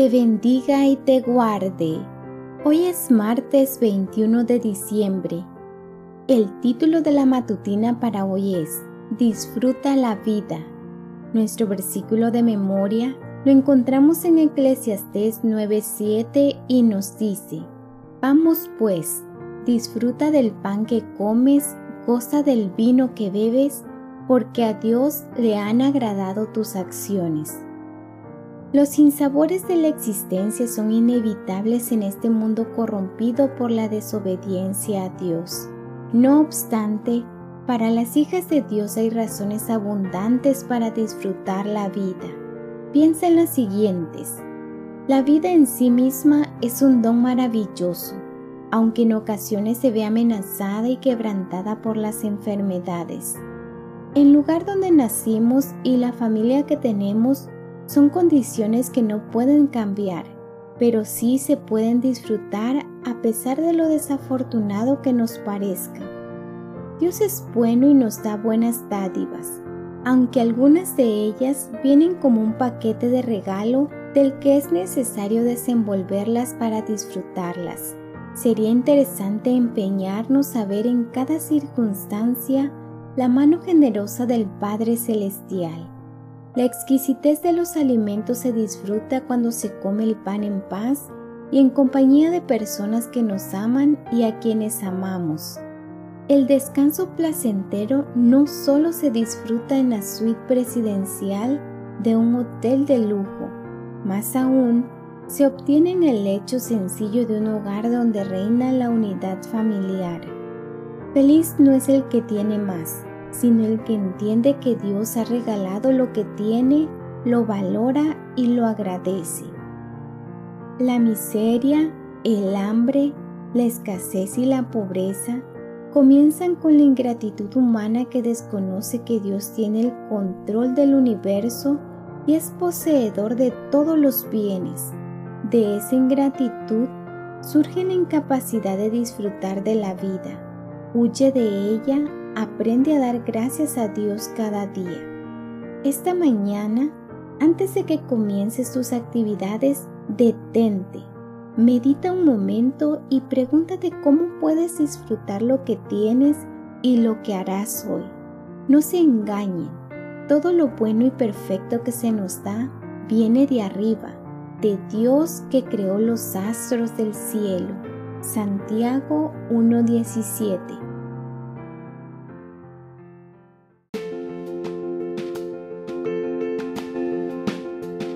te bendiga y te guarde. Hoy es martes 21 de diciembre. El título de la matutina para hoy es Disfruta la vida. Nuestro versículo de memoria lo encontramos en Eclesiastés 9:7 y nos dice, Vamos pues, disfruta del pan que comes, goza del vino que bebes, porque a Dios le han agradado tus acciones. Los sinsabores de la existencia son inevitables en este mundo corrompido por la desobediencia a Dios. No obstante, para las hijas de Dios hay razones abundantes para disfrutar la vida. Piensa en las siguientes. La vida en sí misma es un don maravilloso, aunque en ocasiones se ve amenazada y quebrantada por las enfermedades. El lugar donde nacimos y la familia que tenemos son condiciones que no pueden cambiar, pero sí se pueden disfrutar a pesar de lo desafortunado que nos parezca. Dios es bueno y nos da buenas dádivas, aunque algunas de ellas vienen como un paquete de regalo del que es necesario desenvolverlas para disfrutarlas. Sería interesante empeñarnos a ver en cada circunstancia la mano generosa del Padre Celestial la exquisitez de los alimentos se disfruta cuando se come el pan en paz y en compañía de personas que nos aman y a quienes amamos. El descanso placentero no solo se disfruta en la suite presidencial de un hotel de lujo, más aún se obtiene en el lecho sencillo de un hogar donde reina la unidad familiar. Feliz no es el que tiene más, sino el que entiende que Dios ha regalado lo que tiene, lo valora y lo agradece. La miseria, el hambre, la escasez y la pobreza comienzan con la ingratitud humana que desconoce que Dios tiene el control del universo y es poseedor de todos los bienes. De esa ingratitud surge la incapacidad de disfrutar de la vida. Huye de ella Aprende a dar gracias a Dios cada día. Esta mañana, antes de que comiences tus actividades, detente, medita un momento y pregúntate cómo puedes disfrutar lo que tienes y lo que harás hoy. No se engañen, todo lo bueno y perfecto que se nos da viene de arriba, de Dios que creó los astros del cielo. Santiago 1.17